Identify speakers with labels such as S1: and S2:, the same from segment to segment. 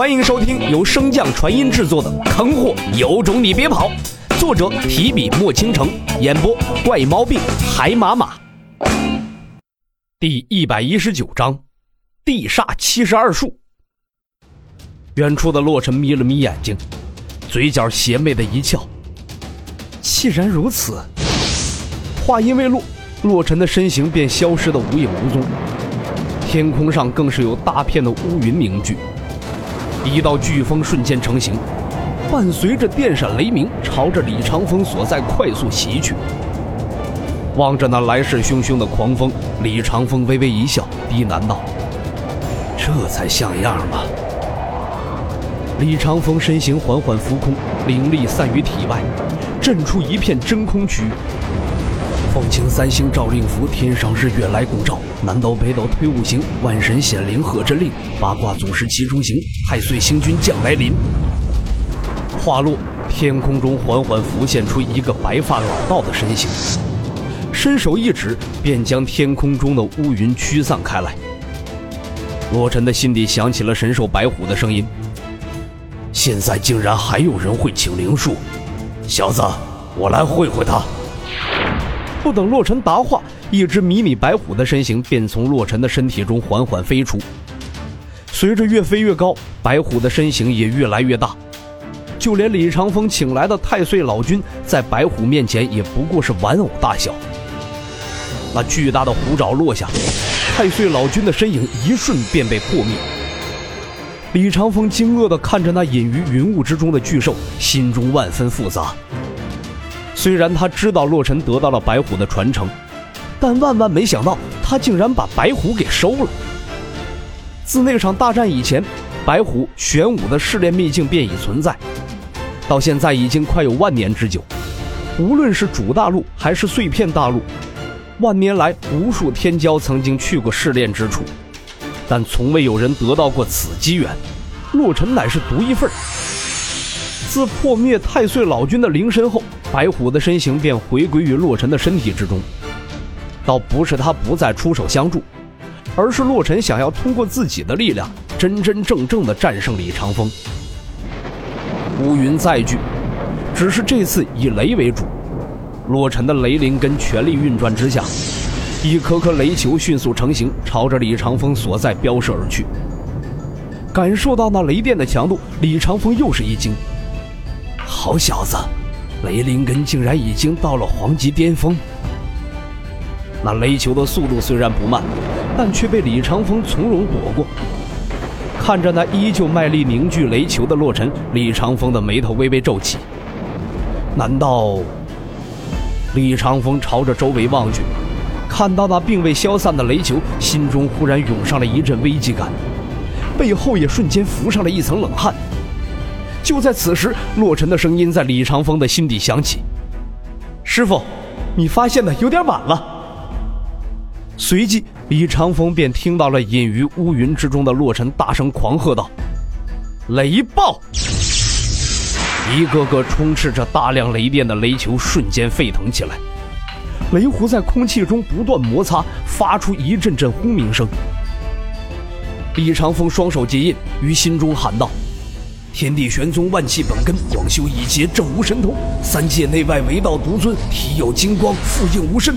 S1: 欢迎收听由升降传音制作的《坑货有种你别跑》，作者提笔墨倾城，演播怪毛病海马马。第一百一十九章，地煞七十二术。远处的洛尘眯了眯眼睛，嘴角邪魅的一翘。既然如此，话音未落，洛尘的身形便消失的无影无踪，天空上更是有大片的乌云凝聚。一道飓风瞬间成型，伴随着电闪雷鸣，朝着李长风所在快速袭去。望着那来势汹汹的狂风，李长风微微一笑，低喃道：“这才像样嘛。”李长风身形缓缓浮空，灵力散于体外，震出一片真空区域。凤青三星诏令符，天上日月来共照。南斗北斗推五行，万神显灵贺真令。八卦祖师齐中行，太岁星君降来临。话落，天空中缓缓浮现出一个白发老道的身形，伸手一指，便将天空中的乌云驱散开来。洛尘的心底响起了神兽白虎的声音：“现在竟然还有人会请灵术，小子，我来会会他。”不等洛尘答话，一只迷你白虎的身形便从洛尘的身体中缓缓飞出。随着越飞越高，白虎的身形也越来越大，就连李长风请来的太岁老君，在白虎面前也不过是玩偶大小。那巨大的虎爪落下，太岁老君的身影一瞬便被破灭。李长风惊愕地看着那隐于云雾之中的巨兽，心中万分复杂。虽然他知道洛尘得到了白虎的传承，但万万没想到他竟然把白虎给收了。自那场大战以前，白虎玄武的试炼秘境便已存在，到现在已经快有万年之久。无论是主大陆还是碎片大陆，万年来无数天骄曾经去过试炼之处，但从未有人得到过此机缘。洛尘乃是独一份。自破灭太岁老君的灵身后。白虎的身形便回归于洛尘的身体之中，倒不是他不再出手相助，而是洛尘想要通过自己的力量，真真正正的战胜李长风。乌云再聚，只是这次以雷为主。洛尘的雷灵根全力运转之下，一颗颗雷球迅速成型，朝着李长风所在飙射而去。感受到那雷电的强度，李长风又是一惊：“好小子！”雷灵根竟然已经到了黄级巅峰，那雷球的速度虽然不慢，但却被李长风从容躲过。看着那依旧卖力凝聚雷球的洛尘，李长风的眉头微微皱起。难道？李长风朝着周围望去，看到那并未消散的雷球，心中忽然涌上了一阵危机感，背后也瞬间浮上了一层冷汗。就在此时，洛尘的声音在李长风的心底响起：“师傅，你发现的有点晚了。”随即，李长风便听到了隐于乌云之中的洛尘大声狂喝道：“雷暴！”一个个充斥着大量雷电的雷球瞬间沸腾起来，雷弧在空气中不断摩擦，发出一阵阵轰鸣声。李长风双手结印，于心中喊道。天地玄宗，万气本根，广修一劫，正无神通。三界内外，唯道独尊，体有金光，复应无身。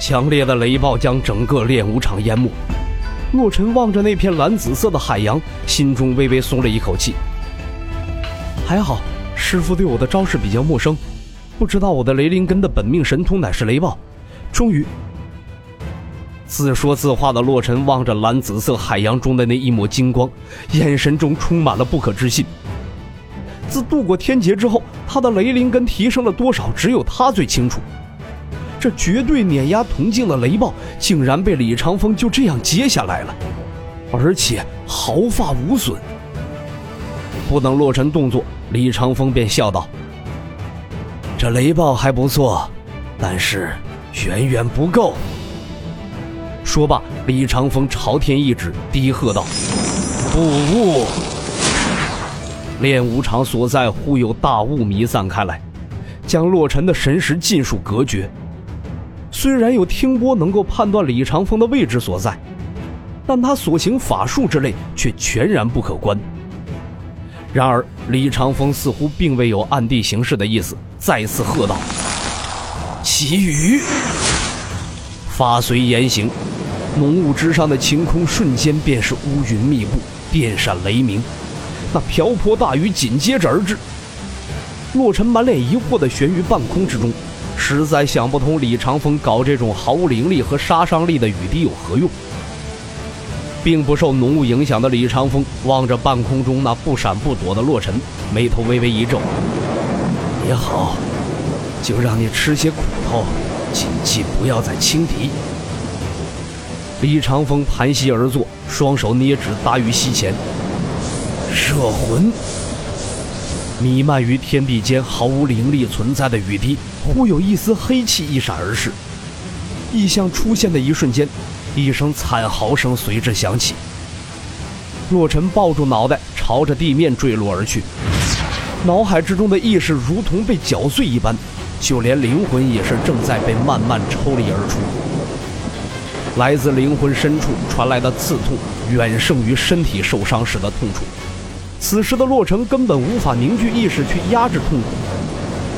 S1: 强烈的雷暴将整个练武场淹没。洛尘望着那片蓝紫色的海洋，心中微微松了一口气。还好，师傅对我的招式比较陌生，不知道我的雷灵根的本命神通乃是雷暴。终于。自说自话的洛尘望着蓝紫色海洋中的那一抹金光，眼神中充满了不可置信。自渡过天劫之后，他的雷灵根提升了多少，只有他最清楚。这绝对碾压铜镜的雷暴，竟然被李长风就这样接下来了，而且毫发无损。不等洛尘动作，李长风便笑道：“这雷暴还不错，但是远远不够。”说罢，李长风朝天一指，低喝道：“不雾！”练武场所在忽有大雾弥散开来，将洛尘的神识尽数隔绝。虽然有听波能够判断李长风的位置所在，但他所行法术之类却全然不可观。然而李长风似乎并未有暗地行事的意思，再次喝道：“奇雨！”法随言行，浓雾之上的晴空瞬间便是乌云密布，电闪雷鸣，那瓢泼大雨紧接着而至。洛尘满脸疑惑地悬于半空之中，实在想不通李长风搞这种毫无灵力和杀伤力的雨滴有何用。并不受浓雾影响的李长风望着半空中那不闪不躲的洛尘，眉头微微一皱：“也好，就让你吃些苦头。”谨记不要再轻敌。李长风盘膝而坐，双手捏指搭于膝前。摄魂，弥漫于天地间毫无灵力存在的雨滴，忽有一丝黑气一闪而逝。异象出现的一瞬间，一声惨嚎声随之响起。洛尘抱住脑袋，朝着地面坠落而去，脑海之中的意识如同被搅碎一般。就连灵魂也是正在被慢慢抽离而出，来自灵魂深处传来的刺痛远胜于身体受伤时的痛楚。此时的洛尘根本无法凝聚意识去压制痛苦，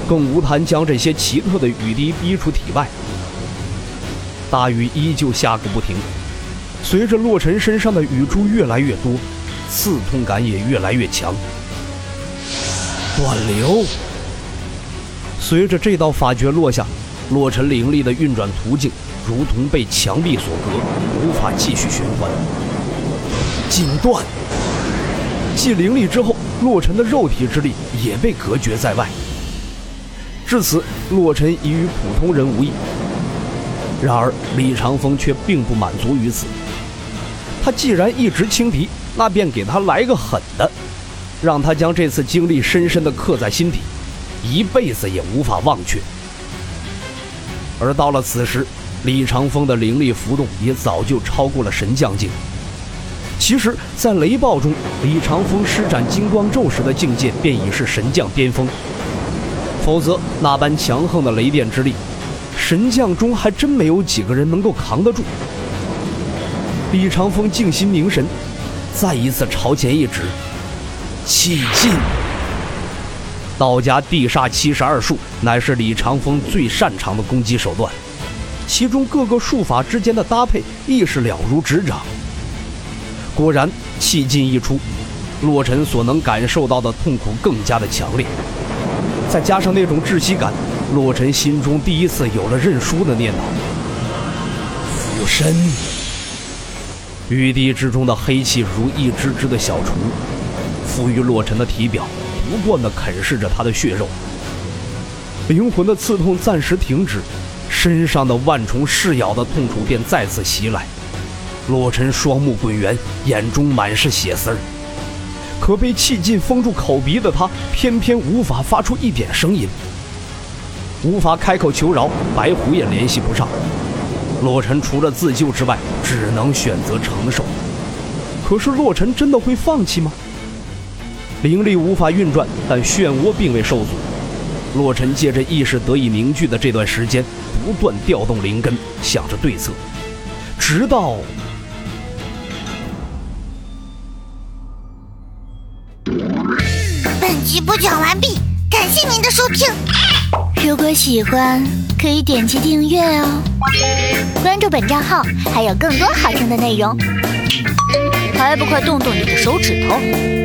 S1: 更无谈将这些奇特的雨滴逼出体外。大雨依旧下个不停，随着洛尘身上的雨珠越来越多，刺痛感也越来越强。断流。随着这道法诀落下，洛尘灵力的运转途径如同被墙壁所隔，无法继续循环。禁断。继灵力之后，洛尘的肉体之力也被隔绝在外。至此，洛尘已与普通人无异。然而，李长风却并不满足于此。他既然一直轻敌，那便给他来个狠的，让他将这次经历深深的刻在心底。一辈子也无法忘却。而到了此时，李长风的灵力浮动也早就超过了神将境。其实，在雷暴中，李长风施展金光咒时的境界便已是神将巅峰。否则，那般强横的雷电之力，神将中还真没有几个人能够扛得住。李长风静心凝神，再一次朝前一指，气劲。道家地煞七十二术乃是李长风最擅长的攻击手段，其中各个术法之间的搭配亦是了如指掌。果然，气劲一出，洛尘所能感受到的痛苦更加的强烈，再加上那种窒息感，洛尘心中第一次有了认输的念头。附身，雨滴之中的黑气如一只只的小虫，附于洛尘的体表。不断的啃噬着他的血肉，灵魂的刺痛暂时停止，身上的万虫噬咬的痛楚便再次袭来。洛尘双目滚圆，眼中满是血丝儿，可被气劲封住口鼻的他，偏偏无法发出一点声音，无法开口求饶，白虎也联系不上。洛尘除了自救之外，只能选择承受。可是洛尘真的会放弃吗？灵力无法运转，但漩涡并未受阻。洛尘借着意识得以凝聚的这段时间，不断调动灵根，想着对策，直到……
S2: 本集播讲完毕，感谢您的收听。如果喜欢，可以点击订阅哦，关注本账号还有更多好听的内容。还不快动动你的手指头！